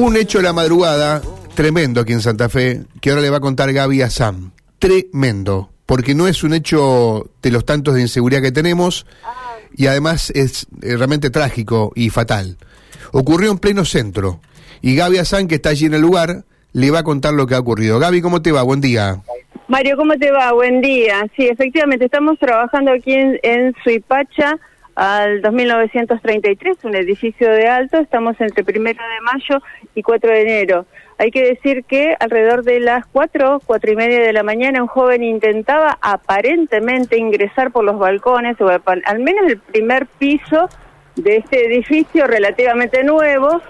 Un hecho de la madrugada tremendo aquí en Santa Fe, que ahora le va a contar Gaby a Sam. Tremendo, porque no es un hecho de los tantos de inseguridad que tenemos y además es eh, realmente trágico y fatal. Ocurrió en pleno centro y Gaby Azán, que está allí en el lugar, le va a contar lo que ha ocurrido. Gaby, ¿cómo te va? Buen día. Mario, ¿cómo te va? Buen día. Sí, efectivamente, estamos trabajando aquí en, en Suipacha al 2933, un edificio de alto. Estamos entre primero de mayo y 4 de enero. Hay que decir que alrededor de las 4, cuatro y media de la mañana, un joven intentaba aparentemente ingresar por los balcones, o al menos el primer piso de este edificio relativamente nuevo,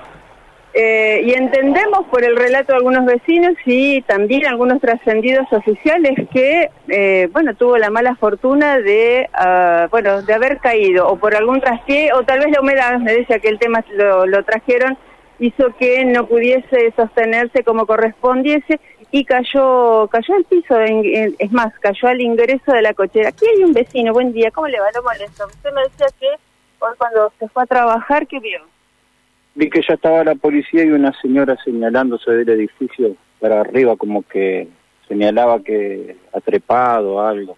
eh, y entendemos por el relato de algunos vecinos y también algunos trascendidos oficiales que, eh, bueno, tuvo la mala fortuna de, ah, bueno, de haber caído o por algún traspié o tal vez la humedad, me decía que el tema lo, lo trajeron, hizo que no pudiese sostenerse como correspondiese y cayó cayó al piso, es más, cayó al ingreso de la cochera. Aquí hay un vecino, buen día, ¿cómo le va? Lo molesto. Usted me decía que hoy cuando se fue a trabajar, ¿qué vio? Vi que ya estaba la policía y una señora señalándose del edificio para arriba, como que señalaba que ha trepado algo.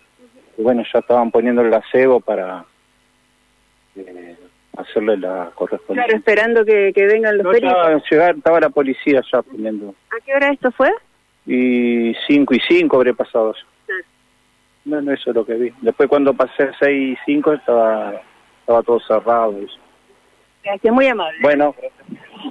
Y bueno, ya estaban poniendo el acebo para eh, hacerle la correspondencia. Claro, esperando que, vengan los no, peritos. Estaba, la policía ya poniendo. ¿A qué hora esto fue? Y cinco y cinco habré pasado. Sí. Bueno, eso es lo que vi. Después cuando pasé seis y cinco estaba, estaba todo cerrado. Eso. Gracias, muy amable. Bueno.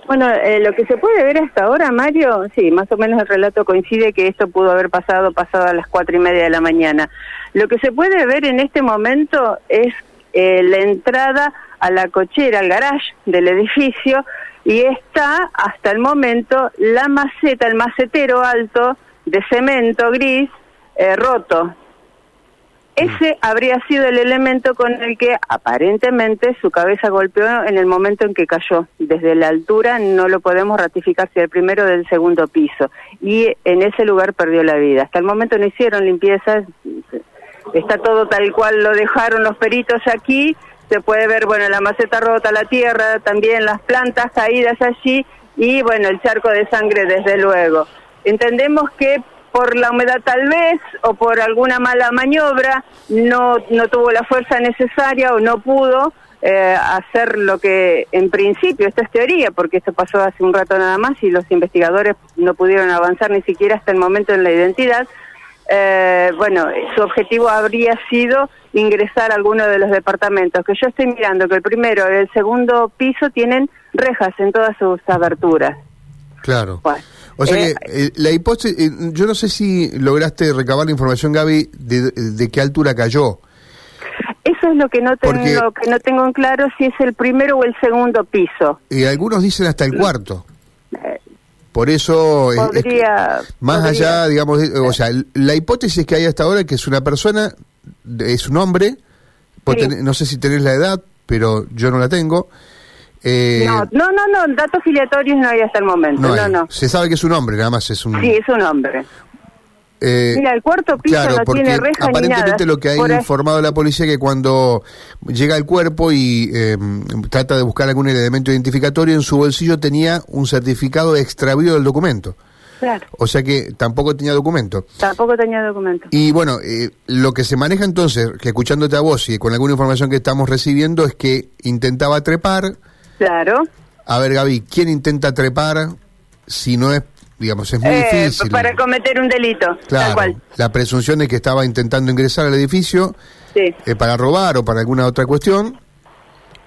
Bueno, eh, lo que se puede ver hasta ahora, Mario, sí, más o menos el relato coincide que esto pudo haber pasado pasado a las cuatro y media de la mañana. Lo que se puede ver en este momento es eh, la entrada a la cochera, al garage del edificio, y está hasta el momento la maceta, el macetero alto de cemento gris eh, roto. Ese habría sido el elemento con el que aparentemente su cabeza golpeó en el momento en que cayó. Desde la altura no lo podemos ratificar si el primero del segundo piso. Y en ese lugar perdió la vida. Hasta el momento no hicieron limpieza, está todo tal cual lo dejaron los peritos aquí. Se puede ver, bueno, la maceta rota, la tierra, también las plantas caídas allí y, bueno, el charco de sangre desde luego. Entendemos que por la humedad tal vez o por alguna mala maniobra no, no tuvo la fuerza necesaria o no pudo eh, hacer lo que en principio, esto es teoría, porque esto pasó hace un rato nada más y los investigadores no pudieron avanzar ni siquiera hasta el momento en la identidad, eh, bueno, su objetivo habría sido ingresar a alguno de los departamentos, que yo estoy mirando que el primero y el segundo piso tienen rejas en todas sus aberturas. Claro. O sea que eh, eh, la hipótesis, eh, yo no sé si lograste recabar la información, Gaby, de, qué altura cayó. Eso es lo que no tengo que no tengo en claro si es el primero o el segundo piso. Y algunos dicen hasta el cuarto. Por eso, más allá, digamos, o sea, la hipótesis que hay hasta ahora es que es una persona, es un hombre, no sé si tenés la edad, pero yo no la tengo, eh, no, no, no, datos filiatorios no hay hasta el momento, no, no, Se sabe que es un hombre, nada más es un... Sí, es un hombre. Eh, Mira, el cuarto piso no tiene reja aparentemente lo que ha informado la policía que cuando llega el cuerpo y em, trata de buscar algún elemento identificatorio, en su bolsillo tenía un certificado de extravío del documento. Claro. O sea que tampoco tenía documento. Tampoco tenía documento. Y bueno, eh, lo que se maneja entonces, que escuchándote a vos y con alguna información que estamos recibiendo, es que intentaba trepar, Claro. A ver, Gaby, ¿quién intenta trepar si no es, digamos, es muy eh, difícil? Para cometer un delito, claro, cual. La presunción de que estaba intentando ingresar al edificio sí. Eh, para robar o para alguna otra cuestión.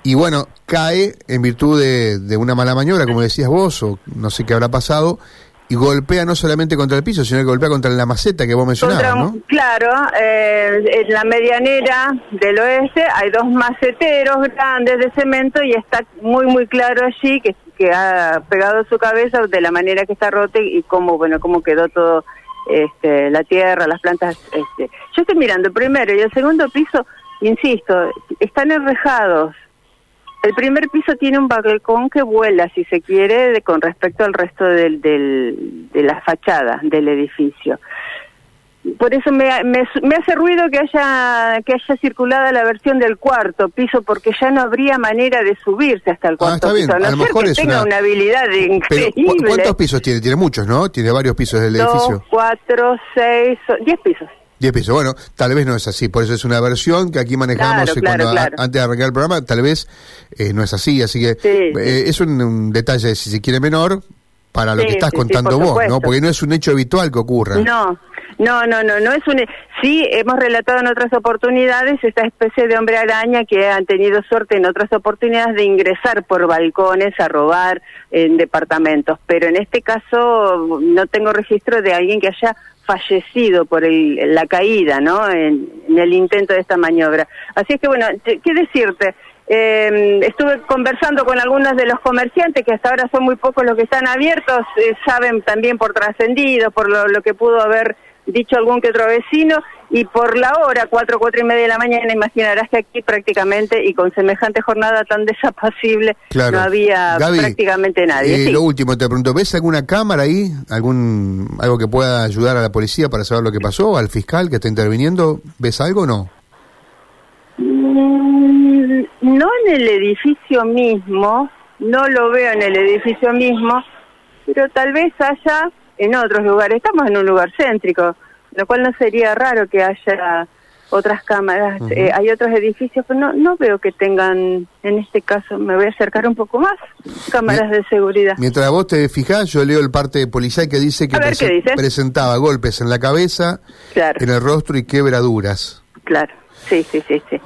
Y bueno, cae en virtud de, de una mala maniobra, como decías vos, o no sé qué habrá pasado, y golpea no solamente contra el piso, sino que golpea contra la maceta que vos mencionabas, ¿no? Claro, eh, en la medianera del oeste hay dos maceteros grandes de cemento y está muy, muy claro allí que, que ha pegado su cabeza de la manera que está rota y cómo, bueno, cómo quedó todo este, la tierra, las plantas. Este. Yo estoy mirando el primero y el segundo piso, insisto, están enrejados, el primer piso tiene un balcón que vuela, si se quiere, de, con respecto al resto del, del, de la fachada del edificio. por eso me, me, hace ruido que haya que haya circulada la versión del cuarto piso porque ya no habría manera de subirse hasta el ah, cuarto piso a, lo mejor que tenga una... habilidad increíble ¿cuántos pisos tiene? tiene muchos ¿no? tiene varios pisos del Dos, edificio cuatro, seis, diez pisos Diez pisos, bueno, tal vez no es así, por eso es una versión que aquí manejamos cuando antes de arrancar el programa, tal vez eh, no es así, así que eh, es un, detalle, si se quiere, menor para lo que estás contando vos, ¿no? Porque no es un hecho habitual que ocurra. No, no, no, no, no es un... Sí, hemos relatado en otras oportunidades esta especie de hombre araña que han tenido suerte en otras oportunidades de ingresar por balcones a robar en departamentos, pero en este caso no tengo registro de alguien que haya fallecido por el, la caída, ¿no? En, el intento de esta maniobra. Así es que, bueno, ¿qué decirte? Eh, estuve conversando con algunos de los comerciantes, que hasta ahora son muy pocos los que están abiertos, eh, saben también por trascendido, por lo, que pudo haber dicho algún que otro vecino, y por la hora, cuatro, cuatro y media de la mañana, imaginarás que aquí prácticamente, y con semejante jornada tan desapacible, no había prácticamente nadie. Eh, lo último, te pregunto, ¿ves alguna cámara ahí? algún ¿Algo que pueda ayudar a la policía para saber lo que pasó? ¿Al fiscal que está interviniendo? ¿Ves algo o no? Mm, no en el edificio mismo, no lo veo en el edificio mismo, pero tal vez haya en otros lugares. Estamos en un lugar céntrico, lo cual no sería raro que haya otras cámaras. Eh, hay otros edificios, pero no, no veo que tengan, en este caso, me voy a acercar un poco más, cámaras de seguridad. Mientras vos te fijás, yo leo el parte policial que dice que presentaba golpes en la cabeza, en el rostro y quebraduras. Claro. Sí, sí, sí, sí.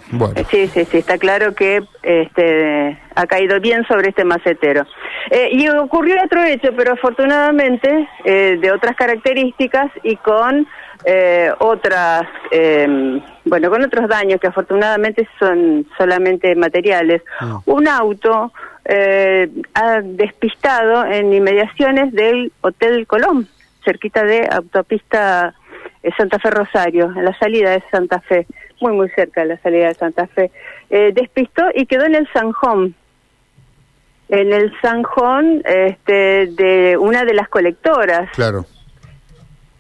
Sí, sí, sí, está claro que este, ha caído bien sobre este macetero. Eh, y ocurrió otro hecho, pero afortunadamente eh, de otras características y con eh, otras, em, bueno, con otros daños que afortunadamente son solamente materiales. Ah. Un auto ha despistado en inmediaciones del Hotel Colón, cerquita de autopista Santa Fe Rosario, en la salida de Santa Fe muy muy cerca de la salida de Santa Fe, eh, despistó y quedó en el Sanjón, en el Sanjón este, de una de las colectoras. Claro.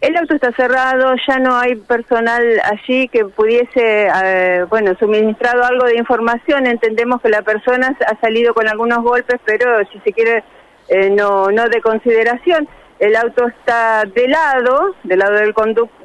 El auto está cerrado, ya no hay personal allí que pudiese, eh, bueno, suministrado algo de información. Entendemos que la persona ha salido con algunos golpes, pero si se quiere, eh, no, no de consideración. El auto está de lado, del lado del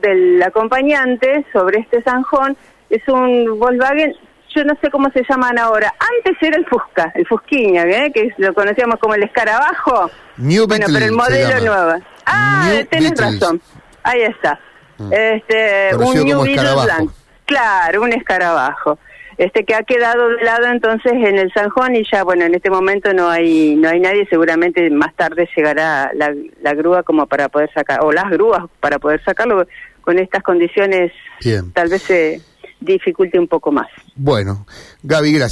del acompañante, sobre este zanjón, es un Volkswagen, yo no sé cómo se llaman ahora. Antes era el Fusca, el Fusquiña, ¿eh? que lo conocíamos como el escarabajo. New bueno, pero el modelo nuevo. Ah, tenés razón. Ahí está. Mm. Este, un New Beetle Claro, un escarabajo. Este que ha quedado de lado entonces en el Sanjón y ya bueno en este momento no hay no hay nadie seguramente más tarde llegará la, la grúa como para poder sacar o las grúas para poder sacarlo con estas condiciones tal vez se dificulte un poco más. Bueno, Gaby, gracias.